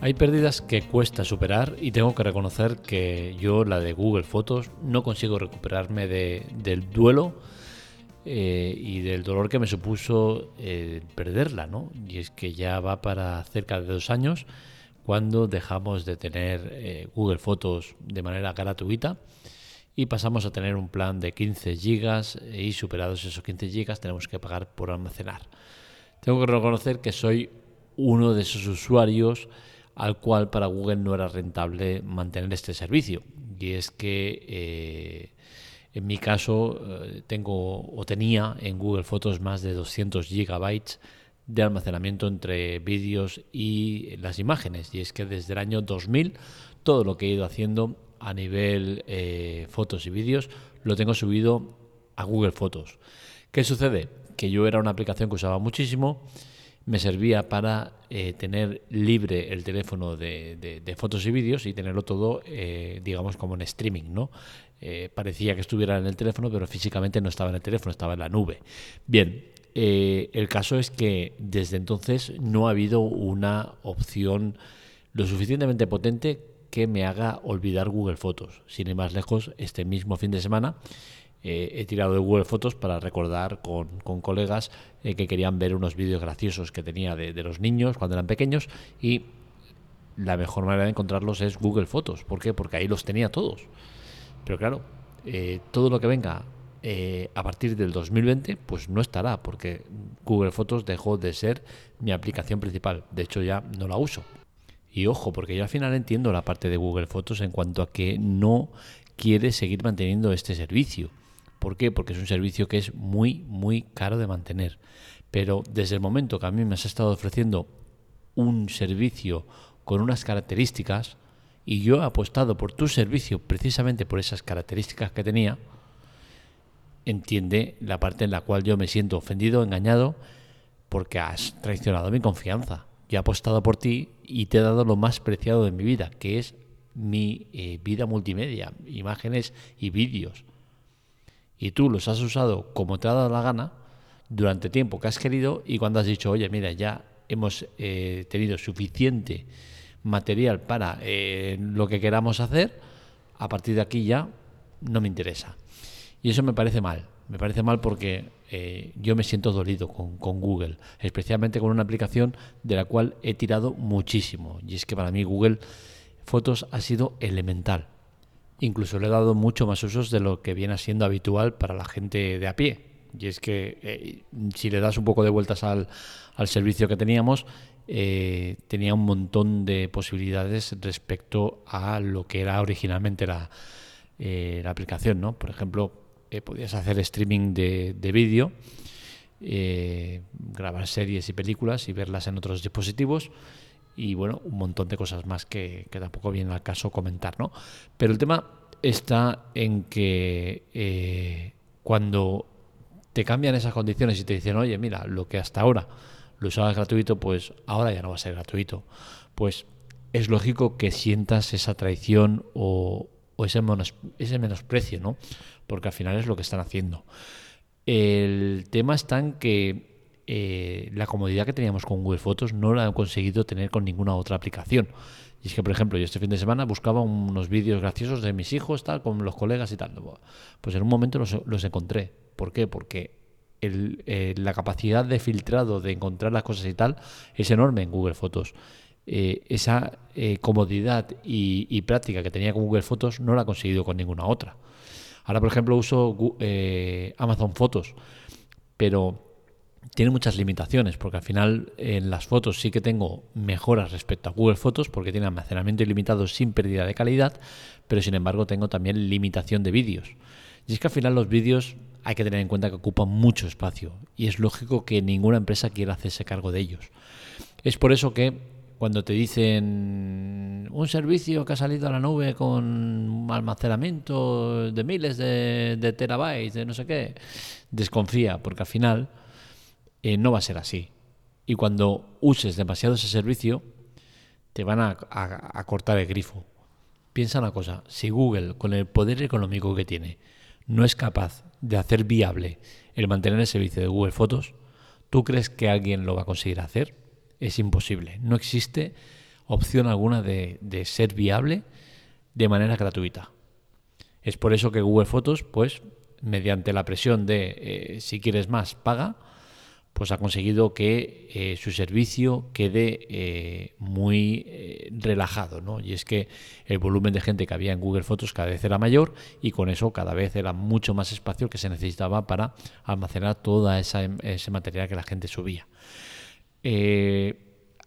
Hay pérdidas que cuesta superar y tengo que reconocer que yo, la de Google Fotos, no consigo recuperarme del duelo eh, y del dolor que me supuso eh, perderla, ¿no? Y es que ya va para cerca de dos años cuando dejamos de tener eh, Google Fotos de manera gratuita y pasamos a tener un plan de 15 gigas y superados esos 15 gigas tenemos que pagar por almacenar. Tengo que reconocer que soy uno de esos usuarios al cual para Google no era rentable mantener este servicio. Y es que eh, en mi caso eh, tengo o tenía en Google Fotos más de 200 gigabytes de almacenamiento entre vídeos y las imágenes. Y es que desde el año 2000 todo lo que he ido haciendo a nivel eh, fotos y vídeos lo tengo subido a Google Fotos. ¿Qué sucede? Que yo era una aplicación que usaba muchísimo me servía para eh, tener libre el teléfono de, fotos y vídeos y tenerlo todo, eh, digamos, como en streaming, ¿no? Eh, parecía que estuviera en el teléfono, pero físicamente no estaba en el teléfono, estaba en la nube. Bien, el caso es que desde entonces no ha habido una opción lo suficientemente potente que me haga olvidar Google Fotos. Sin ir más lejos, este mismo fin de semana eh, he tirado de Google Fotos para recordar con, colegas eh, que querían ver unos vídeos graciosos que tenía de, los niños cuando eran pequeños y la mejor manera de encontrarlos es Google Fotos. ¿Por qué? Porque ahí los tenía todos. Pero claro, eh, todo lo que venga a partir del 2020 pues no estará porque Google Fotos dejó de ser mi aplicación principal. De hecho ya no la uso. Y ojo, porque yo al final entiendo la parte de Google Fotos en cuanto a que no quiere seguir manteniendo este servicio. ¿Por qué? Porque es un servicio que es muy, muy caro de mantener. Pero desde el momento que a mí me has estado ofreciendo un servicio con unas características y yo he apostado por tu servicio precisamente por esas características que tenía, entiende la parte en la cual yo me siento ofendido, engañado, porque has traicionado mi confianza. Yo he apostado por ti y te he dado lo más preciado de mi vida, que es mi eh, vida multimedia, imágenes y vídeos y tú los has usado como te ha dado la gana durante tiempo que has querido y cuando has dicho, oye, mira, ya hemos eh, tenido suficiente material para eh, lo que queramos hacer, a partir de aquí ya no me interesa. Y eso me parece mal. Me parece mal porque eh, yo me siento dolido con, con, Google, especialmente con una aplicación de la cual he tirado muchísimo. Y es que para mí Google Fotos ha sido elemental. Incluso le he dado mucho más usos de lo que viene siendo habitual para la gente de a pie. Y es que eh, si le das un poco de vueltas al, servicio que teníamos, eh, tenía un montón de posibilidades respecto a lo que era originalmente la, eh, aplicación. ¿no? Por ejemplo, podías hacer streaming de, de vídeo, grabar series y películas y verlas en otros dispositivos y bueno, un montón de cosas más que, tampoco viene al caso comentar, ¿no? Pero el tema está en que eh, cuando te cambian esas condiciones y te dicen, oye, mira, lo que hasta ahora lo usabas gratuito, pues ahora ya no va a ser gratuito. Pues es lógico que sientas esa traición o, ese, ese menosprecio, ¿no? Porque al final es lo que están haciendo. El tema está en que eh, la comodidad que teníamos con Google Fotos no la he conseguido tener con ninguna otra aplicación. Y es que, por ejemplo, yo este fin de semana buscaba unos vídeos graciosos de mis hijos, tal, con los colegas y tal. Pues en un momento los, encontré. ¿Por qué? Porque eh, la capacidad de filtrado, de encontrar las cosas y tal, es enorme en Google Fotos. Eh, esa comodidad y, y, práctica que tenía con Google Fotos no la he conseguido con ninguna otra. Ahora, por ejemplo, uso Amazon Fotos, pero tiene muchas limitaciones, porque al final en las fotos sí que tengo mejoras respecto a Google Fotos, porque tiene almacenamiento ilimitado sin pérdida de calidad, pero sin embargo tengo también limitación de vídeos. Y es que al final los vídeos hay que tener en cuenta que ocupan mucho espacio, y es lógico que ninguna empresa quiera hacerse cargo de ellos. Es por eso que cuando te dicen un servicio que ha salido a la nube con almacenamiento de miles de, de terabytes, de no sé qué, desconfía, porque al final eh, no va a ser así. Y cuando uses demasiado ese servicio, te van a, cortar el grifo. Piensa una cosa, si Google, con el poder económico que tiene, no es capaz de hacer viable el mantener el servicio de Google Fotos, ¿tú crees que alguien lo va a conseguir hacer? Es imposible. No existe opción alguna de, ser viable de manera gratuita. Es por eso que Google Fotos, pues, mediante la presión de eh, si quieres más, paga, pues ha conseguido que eh, su servicio quede eh, muy eh, relajado, ¿no? Y es que el volumen de gente que había en Google Fotos cada vez era mayor y con eso cada vez era mucho más espacio que se necesitaba para almacenar toda esa, ese material que la gente subía.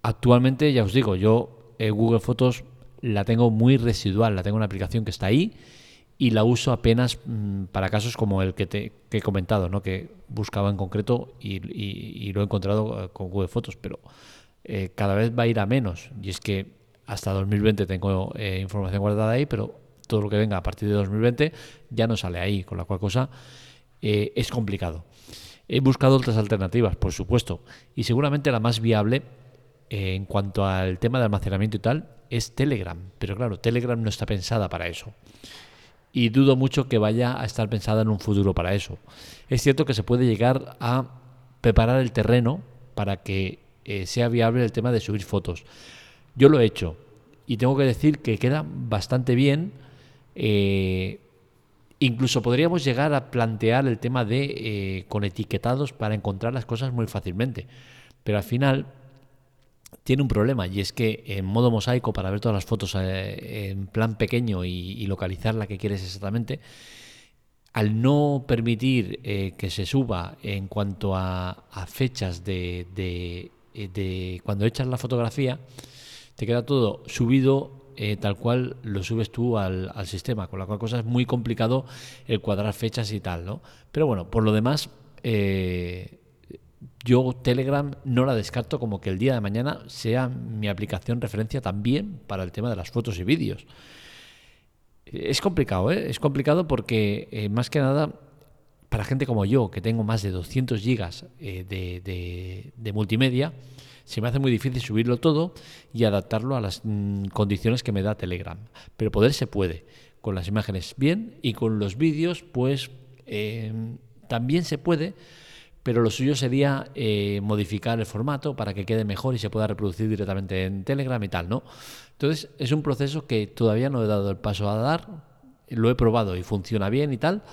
actualmente, ya os digo, yo Google Fotos la tengo muy residual, la tengo una aplicación que está ahí y la uso apenas mm, para casos como el que, te, he comentado, ¿no? que buscaba en concreto y, lo he encontrado eh, con Google Fotos, pero eh, cada vez va a ir a menos. Y es que hasta 2020 tengo eh, información guardada ahí, pero todo lo que venga a partir de 2020 ya no sale ahí, con la cual cosa es complicado. He buscado otras alternativas, por supuesto, y seguramente la más viable en cuanto al tema de almacenamiento y tal es Telegram, pero claro, Telegram no está pensada para eso y dudo mucho que vaya a estar pensada en un futuro para eso. Es cierto que se puede llegar a preparar el terreno para que eh, sea viable el tema de subir fotos. Yo lo he hecho y tengo que decir que queda bastante bien. Eh, incluso podríamos llegar a plantear el tema de eh, con etiquetados para encontrar las cosas muy fácilmente. Pero al final tiene un problema y es que en modo mosaico para ver todas las fotos eh, en plan pequeño y, localizar la que quieres exactamente, al no permitir eh, que se suba en cuanto a, fechas de, eh, de, cuando echas la fotografía, te queda todo subido tal cual lo subes tú al, al, sistema, con la cual cosa es muy complicado el cuadrar fechas y tal, ¿no? Pero bueno, por lo demás, yo Telegram no la descarto como que el día de mañana sea mi aplicación referencia también para el tema de las fotos y vídeos. Es complicado, ¿eh? Es complicado porque eh, más que nada para gente como yo, que tengo más de 200 gigas eh, de, multimedia, se me hace muy difícil subirlo todo y adaptarlo a las mm, condiciones que me da Telegram. Pero poder se puede, con las imágenes bien y con los vídeos pues también se puede, pero lo suyo sería eh, modificar el formato para que quede mejor y se pueda reproducir directamente en Telegram y tal, ¿no? Entonces es un proceso que todavía no he dado el paso a dar, lo he probado y funciona bien y tal,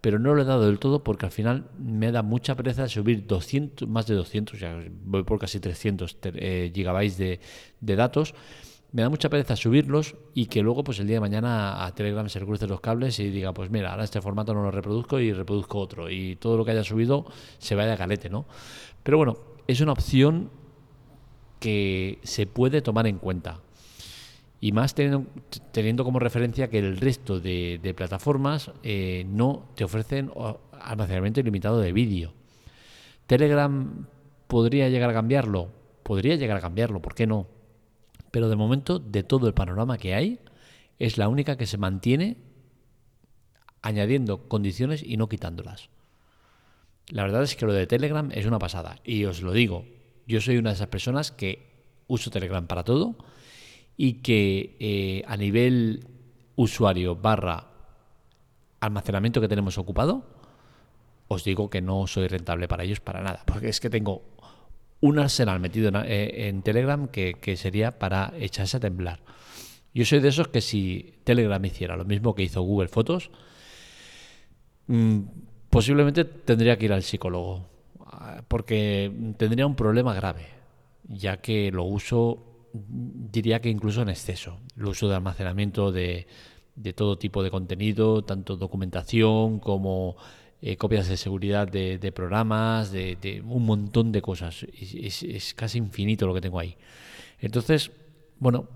pero no lo he dado del todo porque al final me da mucha pereza subir 200, más de 200, ya voy por casi 300 eh, gigabytes de, de datos me da mucha pereza subirlos y que luego pues el día de mañana a Telegram se le los cables y diga, pues mira, ahora este formato no lo reproduzco y reproduzco otro y todo lo que haya subido se vaya a galete, ¿no? Pero bueno, es una opción que se puede tomar en cuenta. Y más teniendo, teniendo como referencia que el resto de, plataformas eh, no te ofrecen almacenamiento ilimitado de vídeo. Telegram podría llegar a cambiarlo, podría llegar a cambiarlo, ¿por qué no? Pero de momento, de todo el panorama que hay, es la única que se mantiene añadiendo condiciones y no quitándolas. La verdad es que lo de Telegram es una pasada. Y os lo digo, yo soy una de esas personas que uso Telegram para todo y que eh, a nivel usuario barra almacenamiento que tenemos ocupado, os digo que no soy rentable para ellos para nada. Porque es que tengo un arsenal metido eh, en, Telegram que, sería para echarse a temblar. Yo soy de esos que si Telegram hiciera lo mismo que hizo Google Fotos, mm, posiblemente tendría que ir al psicólogo, ah, porque tendría un problema grave, ya que lo uso, diría que incluso en exceso, el uso de almacenamiento de, de todo tipo de contenido, tanto documentación como eh, copias de seguridad de, programas, de, un montón de cosas. Es, casi infinito lo que tengo ahí. Entonces, bueno,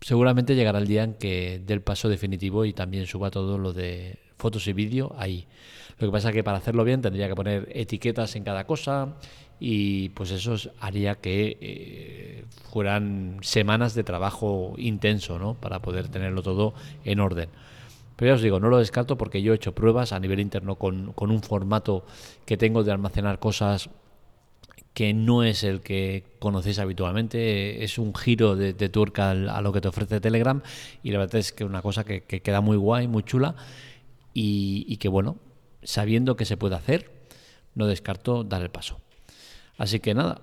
seguramente llegará el día en que dé el paso definitivo y también suba todo lo de fotos y vídeo ahí. Lo que pasa es que para hacerlo bien tendría que poner etiquetas en cada cosa y pues eso haría que eh, fueran semanas de trabajo intenso, ¿no? Para poder tenerlo todo en orden. Pero ya os digo, no lo descarto porque yo he hecho pruebas a nivel interno con, un formato que tengo de almacenar cosas que no es el que conocéis habitualmente, es un giro de, tuerca a lo que te ofrece Telegram y la verdad es que es una cosa que, queda muy guay, muy chula y, y, que bueno, sabiendo que se puede hacer, no descarto dar el paso. Así que nada,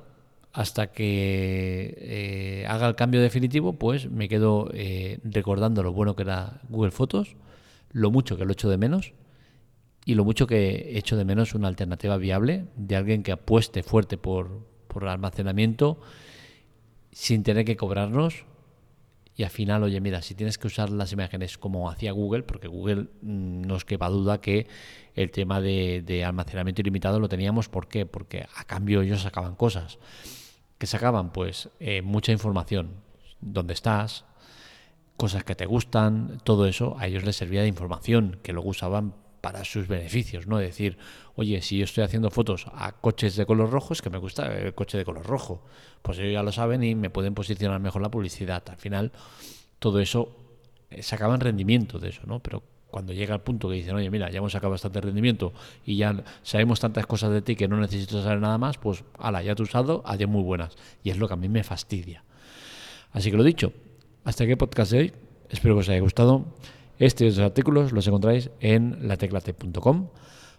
hasta que eh, haga el cambio definitivo, pues me quedo eh, recordando lo bueno que era Google Fotos, lo mucho que lo echo de menos y lo mucho que echo de menos una alternativa viable de alguien que apueste fuerte por, por el almacenamiento sin tener que cobrarnos y al final, oye, mira, si tienes que usar las imágenes como hacía Google, porque Google mm, no os quepa duda que el tema de, almacenamiento ilimitado lo teníamos, ¿por qué? Porque a cambio ellos sacaban cosas. ¿Qué sacaban? Pues eh, mucha información. ¿Dónde estás? Cosas que te gustan, todo eso a ellos les servía de información, que luego usaban para sus beneficios, ¿no? Decir, oye, si yo estoy haciendo fotos a coches de color rojo, es que me gusta el coche de color rojo. Pues ellos ya lo saben y me pueden posicionar mejor la publicidad. Al final, todo eso eh, sacaban rendimiento de eso, ¿no? Pero cuando llega el punto que dicen, oye, mira, ya hemos sacado bastante rendimiento y ya sabemos tantas cosas de ti que no necesito saber nada más, pues, ala, ya te he usado, adiós muy buenas. Y es lo que a mí me fastidia. Así que lo dicho, hasta aquí el podcast de hoy. Espero que os haya gustado. Estos artículos los encontráis en lateclatec.com.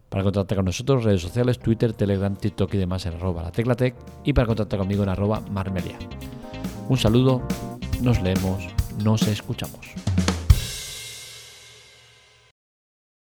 Para contactar con nosotros, redes sociales, Twitter, Telegram, TikTok y demás en arroba lateclatec y para contactar conmigo en arroba marmelia. Un saludo, nos leemos, nos escuchamos.